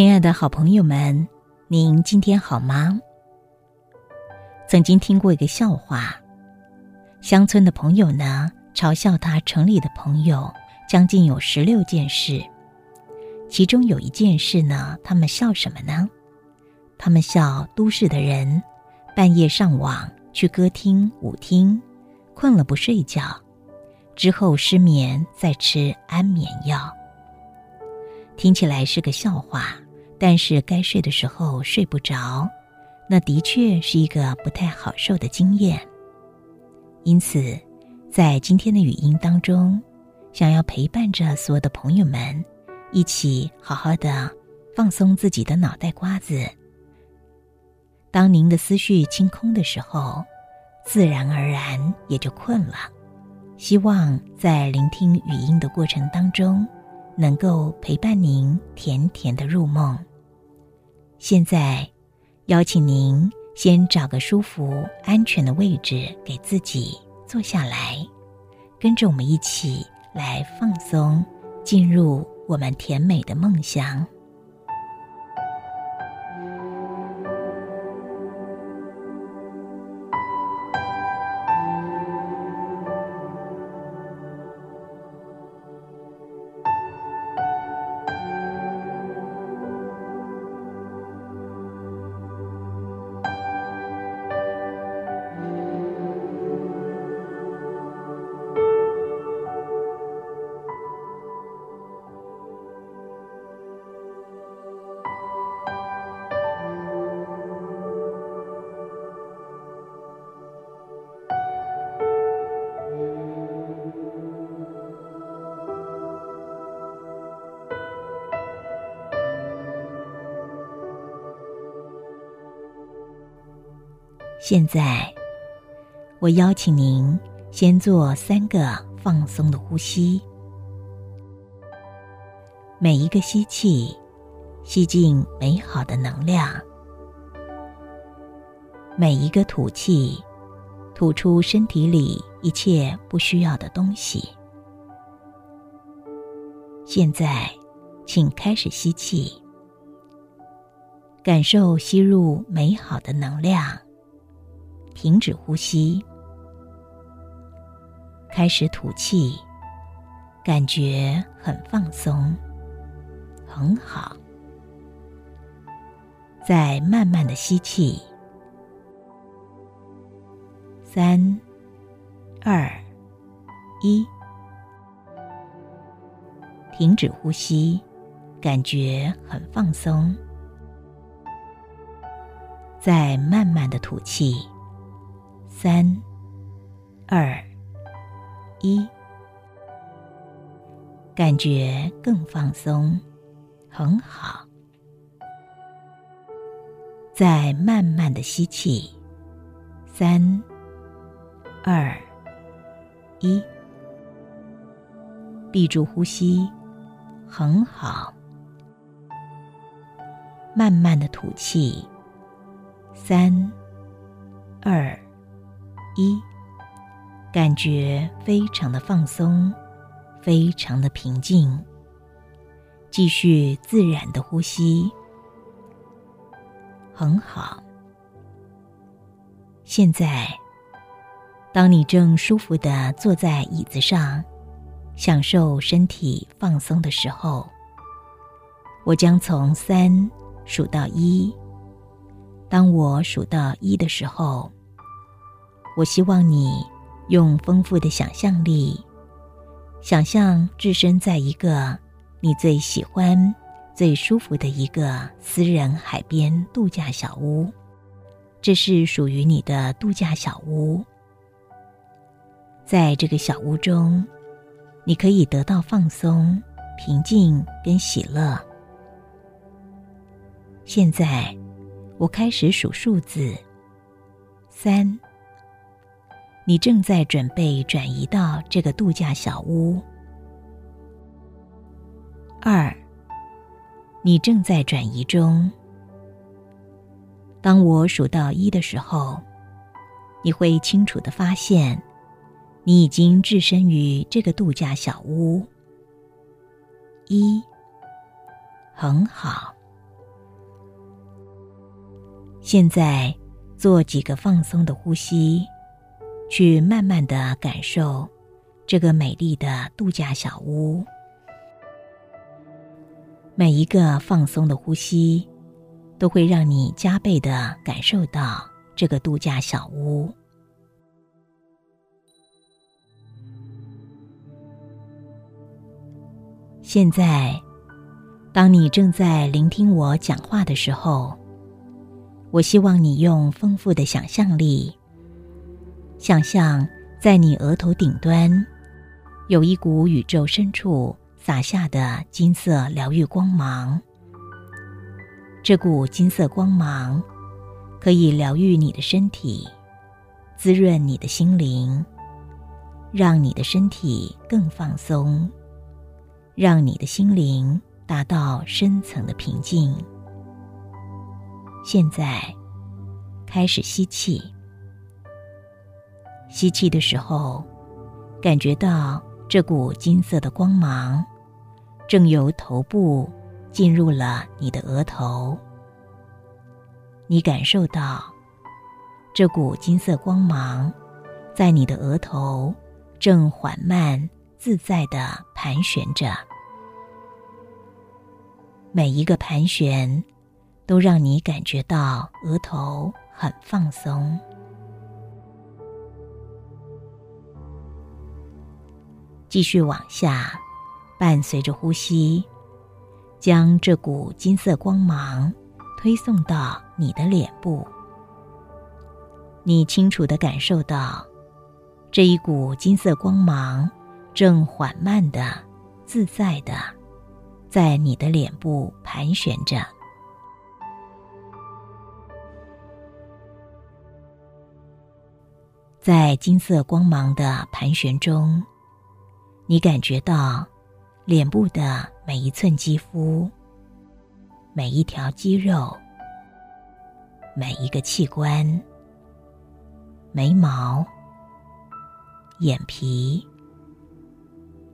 亲爱的好朋友们，您今天好吗？曾经听过一个笑话，乡村的朋友呢嘲笑他城里的朋友，将近有十六件事，其中有一件事呢，他们笑什么呢？他们笑都市的人半夜上网去歌厅、舞厅，困了不睡觉，之后失眠再吃安眠药。听起来是个笑话，但是该睡的时候睡不着，那的确是一个不太好受的经验。因此，在今天的语音当中，想要陪伴着所有的朋友们，一起好好的放松自己的脑袋瓜子。当您的思绪清空的时候，自然而然也就困了。希望在聆听语音的过程当中。能够陪伴您甜甜的入梦。现在，邀请您先找个舒服、安全的位置给自己坐下来，跟着我们一起来放松，进入我们甜美的梦乡。现在，我邀请您先做三个放松的呼吸。每一个吸气，吸进美好的能量；每一个吐气，吐出身体里一切不需要的东西。现在，请开始吸气，感受吸入美好的能量。停止呼吸，开始吐气，感觉很放松，很好。再慢慢的吸气，三、二、一，停止呼吸，感觉很放松。再慢慢的吐气。三、二、一，感觉更放松，很好。再慢慢的吸气，三、二、一，闭住呼吸，很好。慢慢的吐气，三、二。一，感觉非常的放松，非常的平静。继续自然的呼吸，很好。现在，当你正舒服的坐在椅子上，享受身体放松的时候，我将从三数到一。当我数到一的时候。我希望你用丰富的想象力，想象置身在一个你最喜欢、最舒服的一个私人海边度假小屋。这是属于你的度假小屋。在这个小屋中，你可以得到放松、平静跟喜乐。现在，我开始数数字：三。你正在准备转移到这个度假小屋。二，你正在转移中。当我数到一的时候，你会清楚的发现，你已经置身于这个度假小屋。一，很好，现在做几个放松的呼吸，去慢慢的感受这个美丽的度假小屋。每一个放松的呼吸，都会让你加倍的感受到这个度假小屋。现在，当你正在聆听我讲话的时候，我希望你用丰富的想象力，想象在你额头顶端有一股宇宙深处洒下的金色疗愈光芒。这股金色光芒可以疗愈你的身体，滋润你的心灵，让你的身体更放松。让你的心灵达到深层的平静。现在，开始吸气。吸气的时候，感觉到这股金色的光芒正由头部进入了你的额头。你感受到这股金色光芒在你的额头正缓慢。自在的盘旋着，每一个盘旋都让你感觉到额头很放松。继续往下，伴随着呼吸，将这股金色光芒推送到你的脸部。你清楚的感受到这一股金色光芒。正缓慢的、自在的，在你的脸部盘旋着。在金色光芒的盘旋中，你感觉到脸部的每一寸肌肤、每一条肌肉、每一个器官、眉毛、眼皮。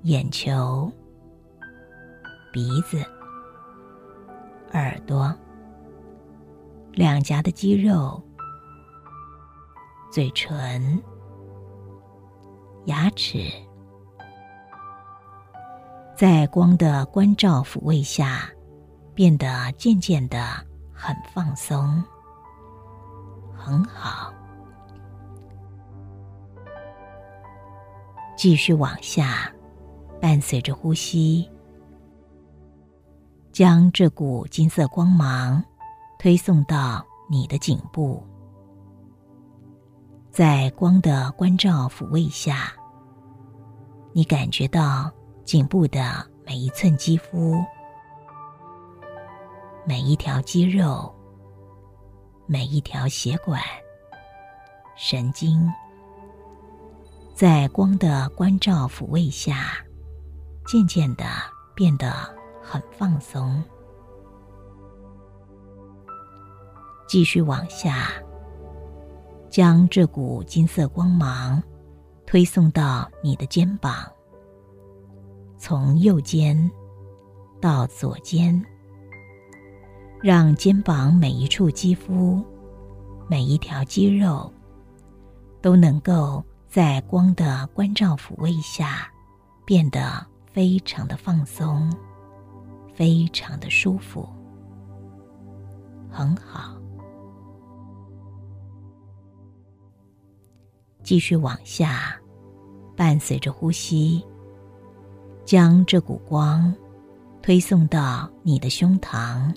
眼球、鼻子、耳朵、两颊的肌肉、嘴唇、牙齿，在光的关照抚慰下，变得渐渐的很放松，很好。继续往下。伴随着呼吸，将这股金色光芒推送到你的颈部，在光的关照抚慰下，你感觉到颈部的每一寸肌肤、每一条肌肉、每一条血管、神经，在光的关照抚慰下。渐渐的变得很放松，继续往下，将这股金色光芒推送到你的肩膀，从右肩到左肩，让肩膀每一处肌肤、每一条肌肉都能够在光的关照抚慰下变得。非常的放松，非常的舒服，很好。继续往下，伴随着呼吸，将这股光推送到你的胸膛。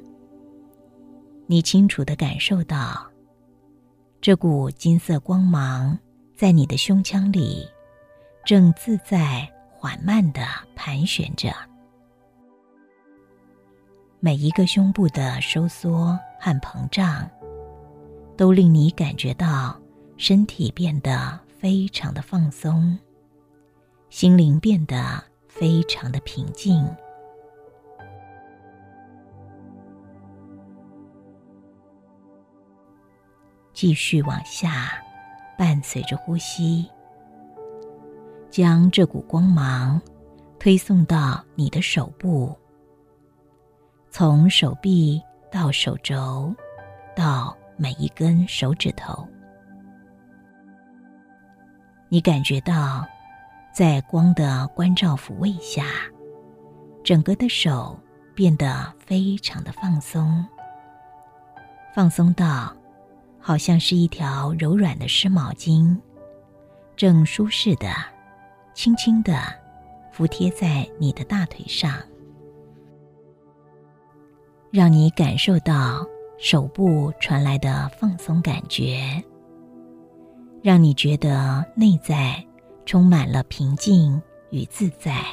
你清楚的感受到，这股金色光芒在你的胸腔里正自在。缓慢的盘旋着，每一个胸部的收缩和膨胀，都令你感觉到身体变得非常的放松，心灵变得非常的平静。继续往下，伴随着呼吸。将这股光芒推送到你的手部，从手臂到手肘，到每一根手指头。你感觉到，在光的关照抚慰下，整个的手变得非常的放松，放松到好像是一条柔软的湿毛巾，正舒适的、轻轻的服贴在你的大腿上，让你感受到手部传来的放松感觉。让你觉得内在充满了平静与自在。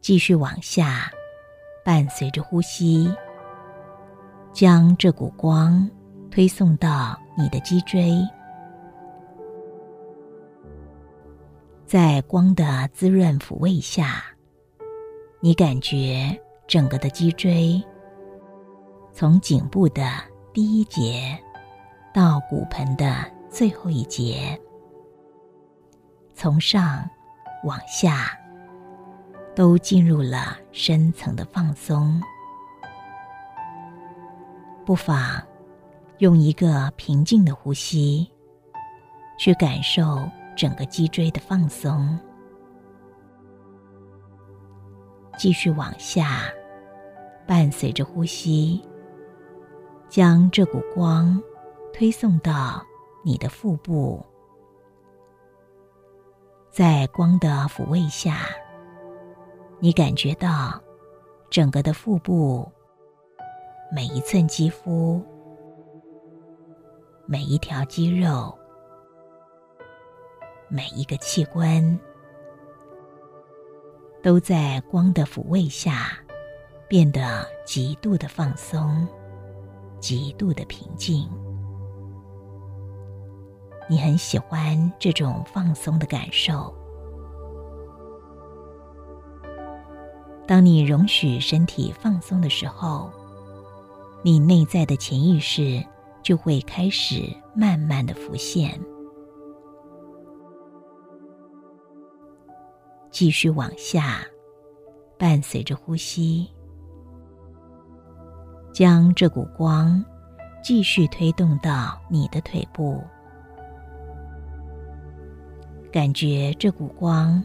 继续往下，伴随着呼吸，将这股光推送到你的脊椎，在光的滋润抚慰下，你感觉整个的脊椎。从颈部的第一节到骨盆的最后一节，从上往下，都进入了深层的放松。不妨用一个平静的呼吸，去感受整个脊椎的放松。继续往下，伴随着呼吸。将这股光推送到你的腹部，在光的抚慰下，你感觉到整个的腹部每一寸肌肤、每一条肌肉、每一个器官，都在光的抚慰下变得极度的放松。极度的平静，你很喜欢这种放松的感受。当你容许身体放松的时候，你内在的潜意识就会开始慢慢的浮现。继续往下，伴随着呼吸。将这股光继续推动到你的腿部，感觉这股光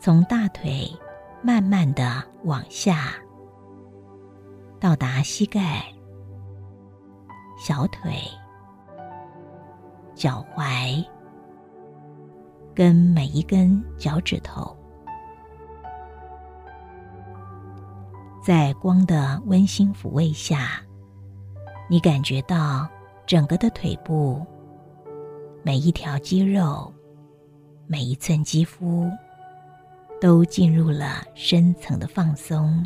从大腿慢慢的往下，到达膝盖、小腿、脚踝，跟每一根脚趾头。在光的温馨抚慰下，你感觉到整个的腿部，每一条肌肉，每一寸肌肤，都进入了深层的放松。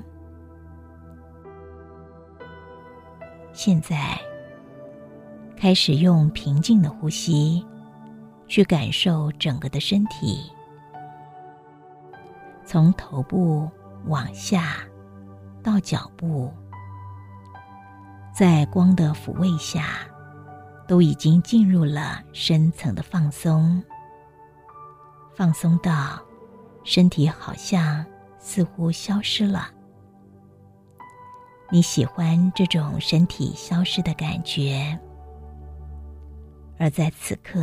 现在，开始用平静的呼吸，去感受整个的身体，从头部往下。到脚部，在光的抚慰下，都已经进入了深层的放松。放松到身体好像似乎消失了。你喜欢这种身体消失的感觉，而在此刻，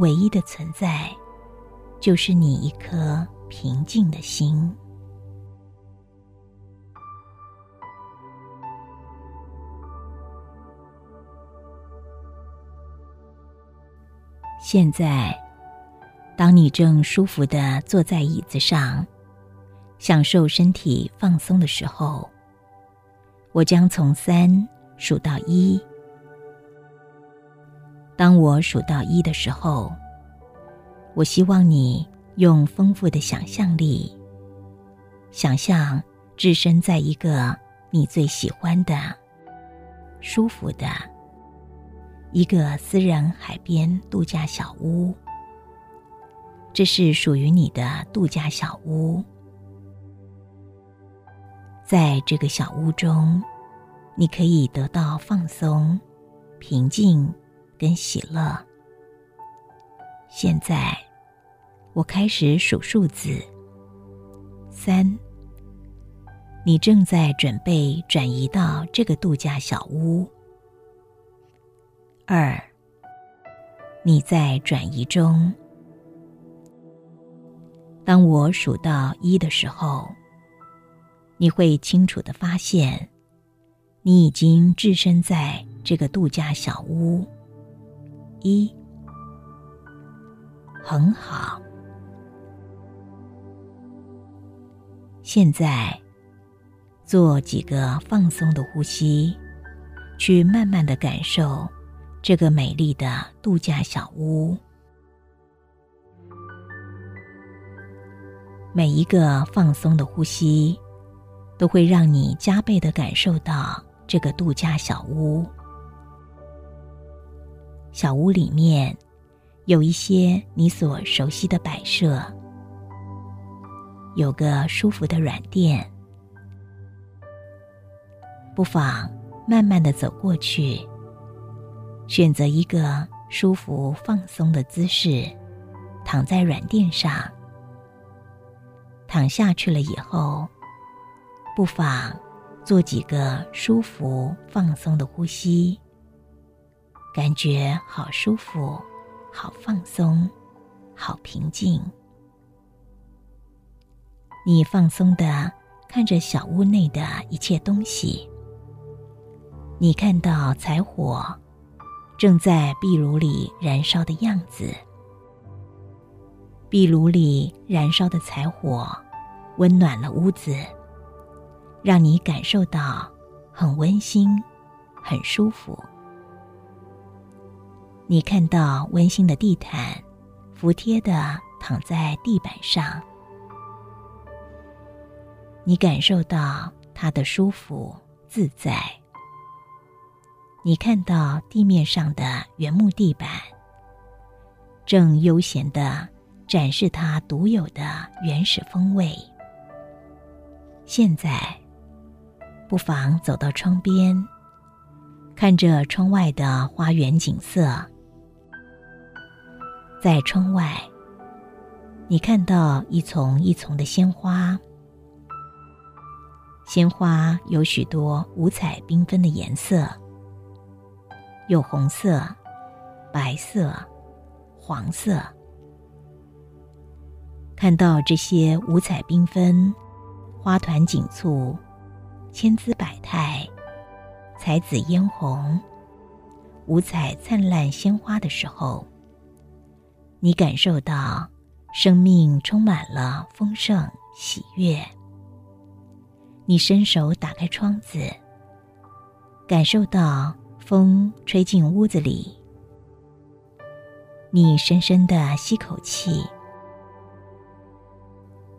唯一的存在，就是你一颗平静的心。现在，当你正舒服的坐在椅子上，享受身体放松的时候，我将从三数到一。当我数到一的时候，我希望你用丰富的想象力，想象置身在一个你最喜欢的、舒服的。一个私人海边度假小屋，这是属于你的度假小屋。在这个小屋中，你可以得到放松、平静跟喜乐。现在，我开始数数字：三。你正在准备转移到这个度假小屋。二，你在转移中。当我数到一的时候，你会清楚的发现，你已经置身在这个度假小屋。一，很好。现在，做几个放松的呼吸，去慢慢的感受这个美丽的度假小屋。每一个放松的呼吸，都会让你加倍的感受到这个度假小屋。小屋里面有一些你所熟悉的摆设。有个舒服的软垫，不妨慢慢的走过去，选择一个舒服放松的姿势，躺在软垫上。躺下去了以后，不妨做几个舒服放松的呼吸，感觉好舒服，好放松，好平静。你放松的看着小屋内的一切东西。你看到柴火正在壁炉里燃烧的样子。壁炉里燃烧的柴火温暖了屋子，让你感受到很温馨、很舒服。你看到温馨的地毯服帖的躺在地板上。你感受到它的舒服自在。你看到地面上的原木地板，正悠闲的展示它独有的原始风味。现在，不妨走到窗边，看着窗外的花园景色。在窗外，你看到一丛一丛的鲜花。鲜花有许多五彩缤纷的颜色，有红色、白色、黄色。看到这些五彩缤纷、花团锦簇、千姿百态、彩紫嫣红、五彩灿烂鲜花的时候，你感受到生命充满了丰盛喜悦。你伸手打开窗子，感受到风吹进屋子里。你深深的吸口气，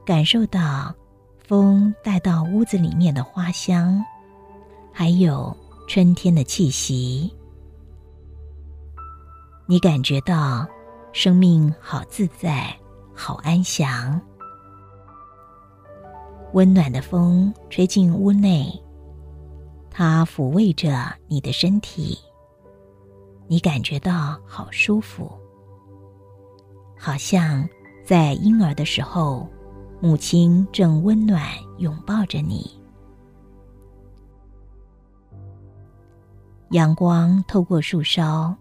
感受到风带到屋子里面的花香，还有春天的气息。你感觉到生命好自在，好安详。温暖的风吹进屋内，它抚慰着你的身体，你感觉到好舒服，好像在婴儿的时候，母亲正温暖拥抱着你。阳光透过树梢，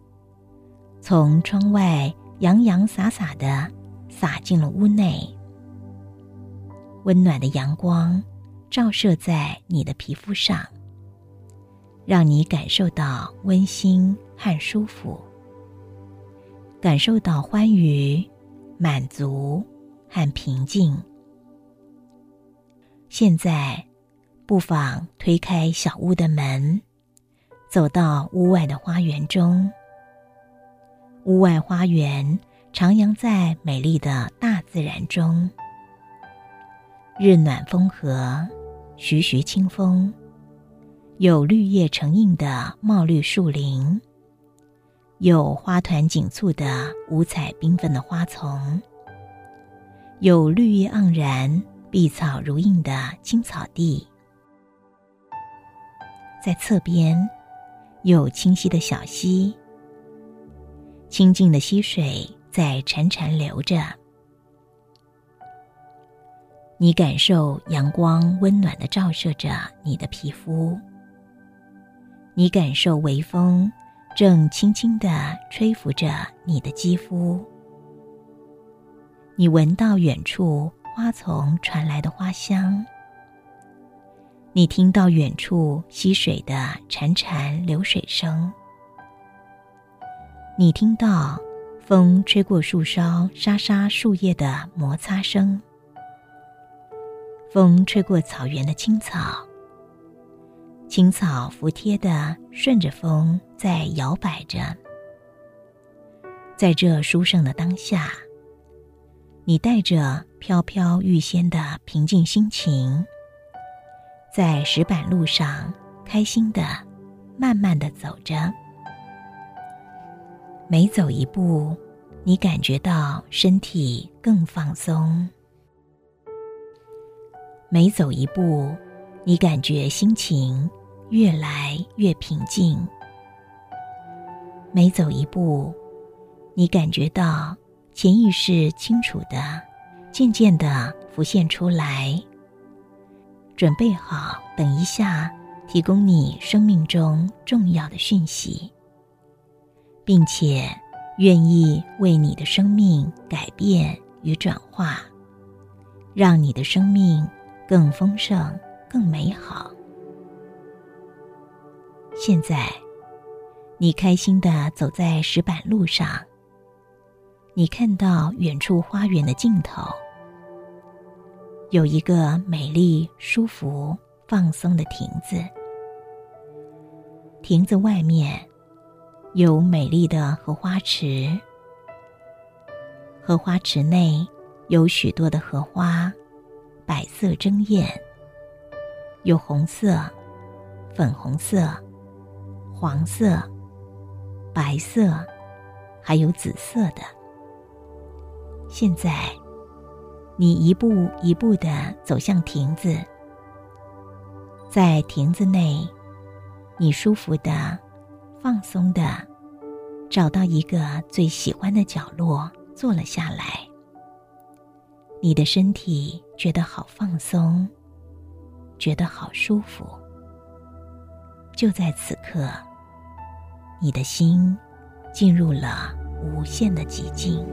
从窗外洋洋洒洒的洒进了屋内。温暖的阳光照射在你的皮肤上，让你感受到温馨和舒服，感受到欢愉、满足和平静。现在，不妨推开小屋的门，走到屋外的花园中。屋外花园徜徉在美丽的大自然中。日暖风和，徐徐清风，有绿叶成荫的茂绿树林，有花团锦簇的五彩缤纷的花丛，有绿叶盎然、碧草如茵的青草地，在侧边有清晰的小溪，清静的溪水在潺潺流着。你感受阳光温暖的照射着你的皮肤，你感受微风正轻轻的吹拂着你的肌肤，你闻到远处花丛传来的花香，你听到远处溪水的潺潺流水声，你听到风吹过树梢沙沙树叶的摩擦声。风吹过草原的青草，青草服帖的顺着风在摇摆着。在这殊胜的当下，你带着飘飘欲仙的平静心情，在石板路上开心的、慢慢的走着。每走一步，你感觉到身体更放松。每走一步，你感觉心情越来越平静。每走一步，你感觉到潜意识清楚的、渐渐的浮现出来。准备好，等一下提供你生命中重要的讯息，并且愿意为你的生命改变与转化，让你的生命。更丰盛，更美好。现在，你开心的走在石板路上。你看到远处花园的尽头，有一个美丽、舒服、放松的亭子。亭子外面有美丽的荷花池，荷花池内有许多的荷花。百色争艳，有红色、粉红色、黄色、白色，还有紫色的。现在，你一步一步的走向亭子，在亭子内，你舒服的、放松的，找到一个最喜欢的角落坐了下来。你的身体觉得好放松，觉得好舒服。就在此刻，你的心进入了无限的寂静。